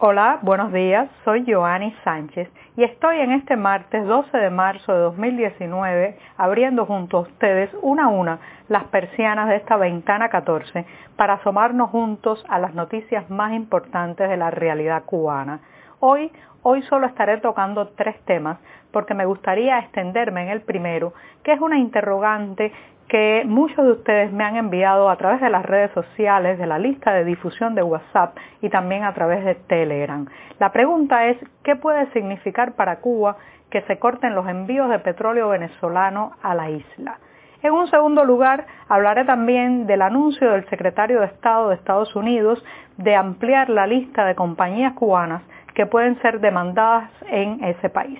Hola, buenos días. Soy Joanny Sánchez y estoy en este martes 12 de marzo de 2019 abriendo junto a ustedes una a una las persianas de esta ventana 14 para asomarnos juntos a las noticias más importantes de la realidad cubana. Hoy, hoy solo estaré tocando tres temas porque me gustaría extenderme en el primero, que es una interrogante que muchos de ustedes me han enviado a través de las redes sociales, de la lista de difusión de WhatsApp y también a través de Telegram. La pregunta es, ¿qué puede significar para Cuba que se corten los envíos de petróleo venezolano a la isla? En un segundo lugar, hablaré también del anuncio del secretario de Estado de Estados Unidos de ampliar la lista de compañías cubanas que pueden ser demandadas en ese país.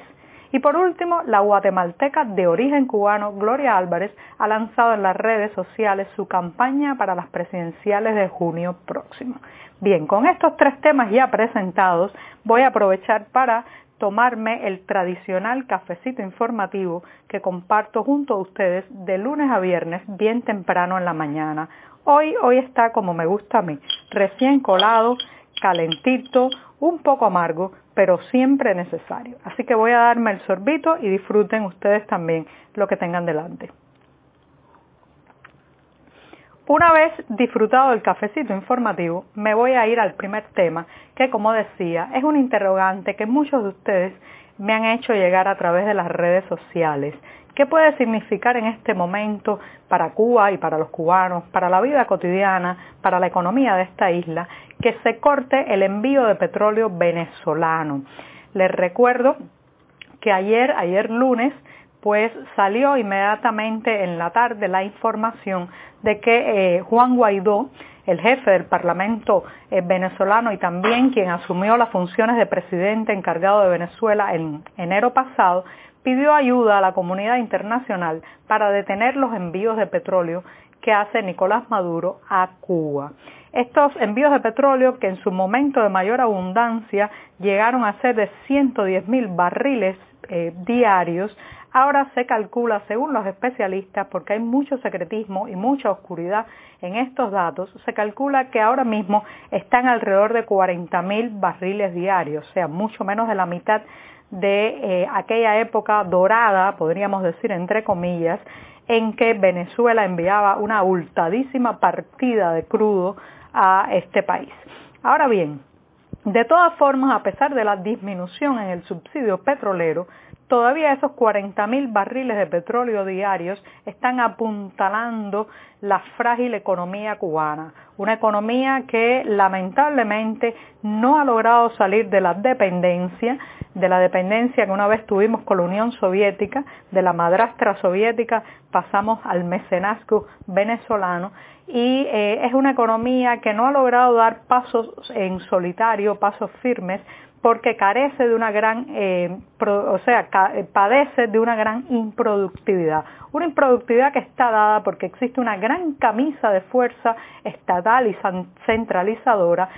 Y por último, la guatemalteca de origen cubano Gloria Álvarez ha lanzado en las redes sociales su campaña para las presidenciales de junio próximo. Bien, con estos tres temas ya presentados, voy a aprovechar para tomarme el tradicional cafecito informativo que comparto junto a ustedes de lunes a viernes bien temprano en la mañana. Hoy, hoy está como me gusta a mí, recién colado, calentito, un poco amargo, pero siempre necesario. Así que voy a darme el sorbito y disfruten ustedes también lo que tengan delante. Una vez disfrutado el cafecito informativo, me voy a ir al primer tema, que como decía, es un interrogante que muchos de ustedes me han hecho llegar a través de las redes sociales. ¿Qué puede significar en este momento para Cuba y para los cubanos, para la vida cotidiana, para la economía de esta isla, que se corte el envío de petróleo venezolano? Les recuerdo que ayer, ayer lunes, pues salió inmediatamente en la tarde la información de que eh, Juan Guaidó, el jefe del Parlamento eh, venezolano y también quien asumió las funciones de presidente encargado de Venezuela en enero pasado, pidió ayuda a la comunidad internacional para detener los envíos de petróleo que hace Nicolás Maduro a Cuba. Estos envíos de petróleo, que en su momento de mayor abundancia llegaron a ser de 110 mil barriles eh, diarios, ahora se calcula, según los especialistas, porque hay mucho secretismo y mucha oscuridad en estos datos, se calcula que ahora mismo están alrededor de 40 mil barriles diarios, o sea, mucho menos de la mitad de eh, aquella época dorada, podríamos decir entre comillas, en que Venezuela enviaba una abultadísima partida de crudo a este país. Ahora bien, de todas formas, a pesar de la disminución en el subsidio petrolero, todavía esos 40.000 barriles de petróleo diarios están apuntalando la frágil economía cubana, una economía que lamentablemente no ha logrado salir de la dependencia, de la dependencia que una vez tuvimos con la Unión Soviética, de la madrastra soviética pasamos al mecenazgo venezolano. Y eh, es una economía que no ha logrado dar pasos en solitario, pasos firmes, porque carece de una gran, eh, o sea, eh, padece de una gran improductividad. Una improductividad que está dada porque existe una gran camisa de fuerza estatal y centralizadora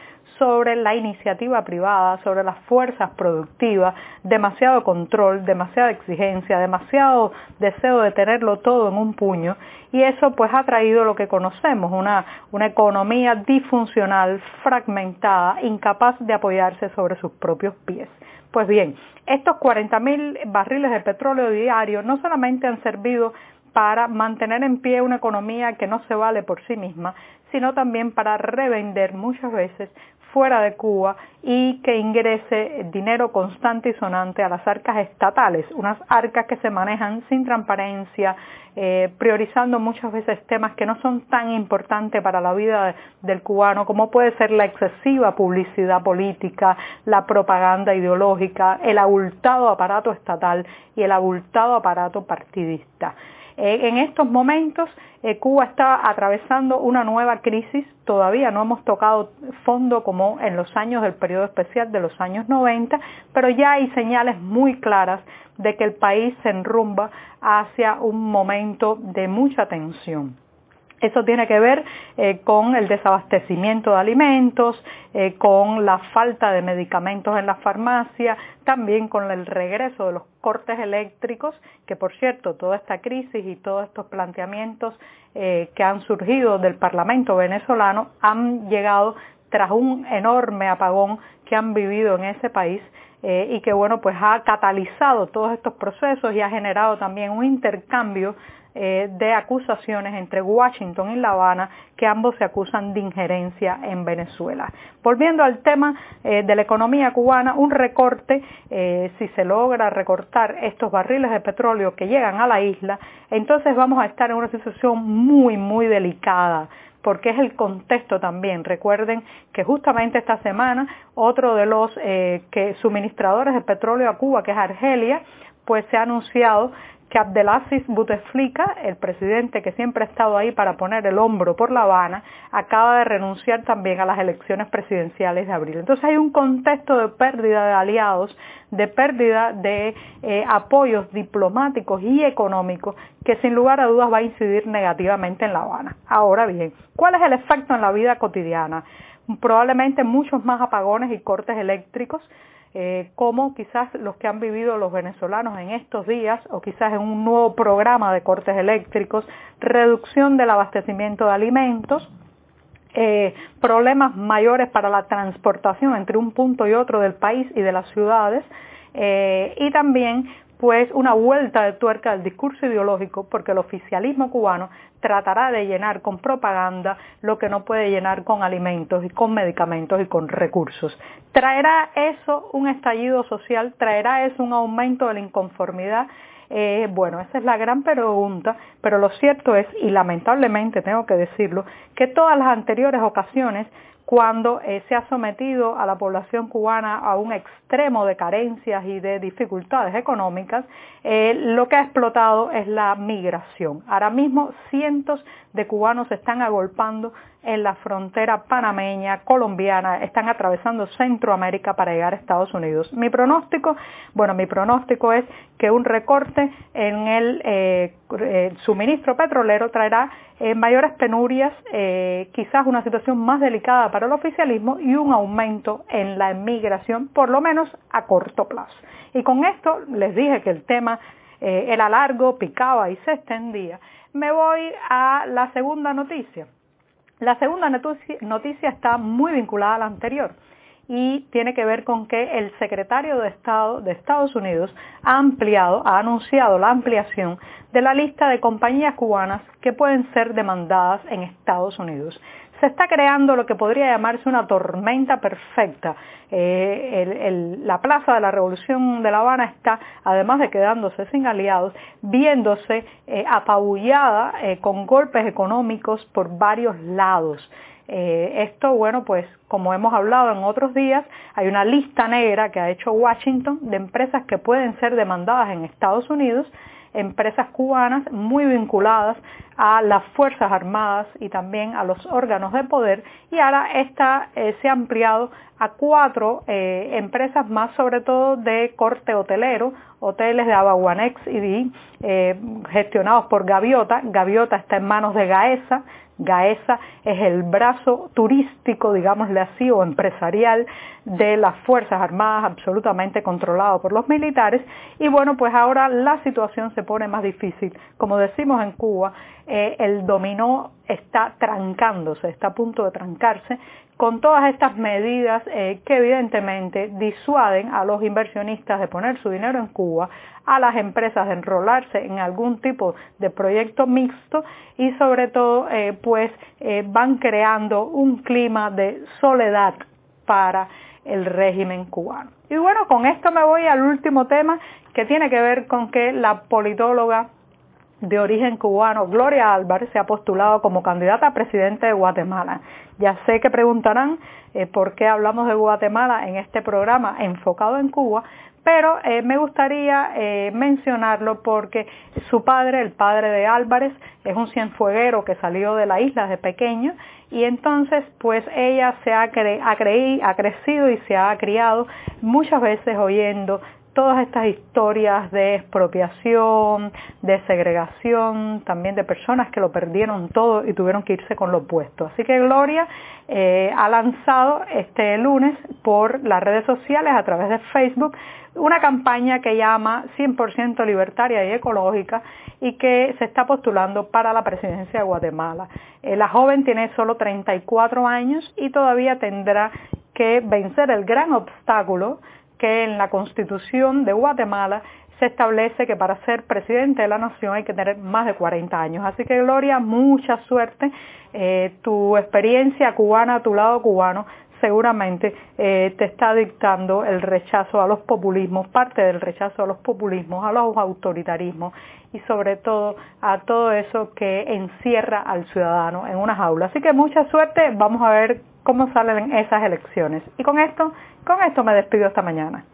sobre la iniciativa privada, sobre las fuerzas productivas, demasiado control, demasiada exigencia, demasiado deseo de tenerlo todo en un puño y eso pues ha traído lo que conocemos, una, una economía disfuncional, fragmentada, incapaz de apoyarse sobre sus propios pies. Pues bien, estos 40.000 barriles de petróleo diario no solamente han servido para mantener en pie una economía que no se vale por sí misma, sino también para revender muchas veces fuera de Cuba y que ingrese dinero constante y sonante a las arcas estatales, unas arcas que se manejan sin transparencia, eh, priorizando muchas veces temas que no son tan importantes para la vida del cubano como puede ser la excesiva publicidad política, la propaganda ideológica, el abultado aparato estatal y el abultado aparato partidista. Eh, en estos momentos eh, Cuba está atravesando una nueva crisis, todavía no hemos tocado fondo como en los años del periodo especial de los años 90, pero ya hay señales muy claras de que el país se enrumba hacia un momento de mucha tensión. Eso tiene que ver eh, con el desabastecimiento de alimentos, eh, con la falta de medicamentos en las farmacias, también con el regreso de los cortes eléctricos, que por cierto, toda esta crisis y todos estos planteamientos eh, que han surgido del Parlamento venezolano han llegado tras un enorme apagón que han vivido en ese país y que bueno pues ha catalizado todos estos procesos y ha generado también un intercambio eh, de acusaciones entre Washington y La Habana que ambos se acusan de injerencia en Venezuela. Volviendo al tema eh, de la economía cubana, un recorte, eh, si se logra recortar estos barriles de petróleo que llegan a la isla, entonces vamos a estar en una situación muy, muy delicada porque es el contexto también. Recuerden que justamente esta semana otro de los que suministradores de petróleo a Cuba, que es Argelia, pues se ha anunciado que Abdelaziz Bouteflika, el presidente que siempre ha estado ahí para poner el hombro por La Habana, acaba de renunciar también a las elecciones presidenciales de abril. Entonces hay un contexto de pérdida de aliados, de pérdida de eh, apoyos diplomáticos y económicos que sin lugar a dudas va a incidir negativamente en La Habana. Ahora bien, ¿cuál es el efecto en la vida cotidiana? Probablemente muchos más apagones y cortes eléctricos, eh, como quizás los que han vivido los venezolanos en estos días o quizás en un nuevo programa de cortes eléctricos, reducción del abastecimiento de alimentos, eh, problemas mayores para la transportación entre un punto y otro del país y de las ciudades eh, y también pues una vuelta de tuerca del discurso ideológico porque el oficialismo cubano tratará de llenar con propaganda lo que no puede llenar con alimentos y con medicamentos y con recursos. ¿Traerá eso un estallido social? ¿Traerá eso un aumento de la inconformidad? Eh, bueno, esa es la gran pregunta, pero lo cierto es, y lamentablemente tengo que decirlo, que todas las anteriores ocasiones cuando eh, se ha sometido a la población cubana a un extremo de carencias y de dificultades económicas, eh, lo que ha explotado es la migración. Ahora mismo cientos de cubanos se están agolpando en la frontera panameña, colombiana, están atravesando Centroamérica para llegar a Estados Unidos. Mi pronóstico, bueno, mi pronóstico es que un recorte en el eh, suministro petrolero traerá eh, mayores penurias, eh, quizás una situación más delicada para el oficialismo y un aumento en la emigración, por lo menos a corto plazo. Y con esto les dije que el tema era largo, picaba y se extendía. Me voy a la segunda noticia. La segunda noticia está muy vinculada a la anterior y tiene que ver con que el secretario de Estado de Estados Unidos ha ampliado, ha anunciado la ampliación de la lista de compañías cubanas que pueden ser demandadas en Estados Unidos se está creando lo que podría llamarse una tormenta perfecta. Eh, la Plaza de la Revolución de La Habana está, además de quedándose sin aliados, viéndose eh, apabullada eh, con golpes económicos por varios lados. esto, bueno, pues como hemos hablado en otros días, hay una lista negra que ha hecho Washington de empresas que pueden ser demandadas en Estados Unidos empresas cubanas muy vinculadas a las Fuerzas Armadas y también a los órganos de poder y ahora esta eh, se ha ampliado a cuatro eh, empresas más, sobre todo de corte hotelero, hoteles de Abaguanex y eh, gestionados por Gaviota. Gaviota está en manos de Gaesa, Gaesa es el brazo turístico, digámosle así, o empresarial de las Fuerzas Armadas, absolutamente controlado por los militares. Y bueno, pues ahora la situación se pone más difícil. Como decimos en Cuba, eh, el dominó está trancándose, está a punto de trancarse con todas estas medidas eh, que evidentemente disuaden a los inversionistas de poner su dinero en Cuba, a las empresas de enrolarse en algún tipo de proyecto mixto y sobre todo eh, pues eh, van creando un clima de soledad para el régimen cubano. Y bueno, con esto me voy al último tema que tiene que ver con que la politóloga de origen cubano, Gloria Álvarez, se ha postulado como candidata a presidente de Guatemala. Ya sé que preguntarán eh, por qué hablamos de Guatemala en este programa enfocado en Cuba, pero eh, me gustaría eh, mencionarlo porque su padre, el padre de Álvarez, es un cienfueguero que salió de la isla de pequeño y entonces pues ella se ha, ha crecido y se ha criado muchas veces oyendo todas estas historias de expropiación, de segregación, también de personas que lo perdieron todo y tuvieron que irse con lo opuesto. Así que Gloria eh, ha lanzado este lunes por las redes sociales a través de Facebook una campaña que llama 100% libertaria y ecológica y que se está postulando para la presidencia de Guatemala. Eh, la joven tiene solo 34 años y todavía tendrá que vencer el gran obstáculo que en la Constitución de Guatemala se establece que para ser presidente de la nación hay que tener más de 40 años. Así que Gloria, mucha suerte. Eh, tu experiencia cubana tu lado cubano seguramente eh, te está dictando el rechazo a los populismos, parte del rechazo a los populismos, a los autoritarismos y sobre todo a todo eso que encierra al ciudadano en una jaula. Así que mucha suerte, vamos a ver cómo salen esas elecciones. Y con esto, con esto me despido esta mañana.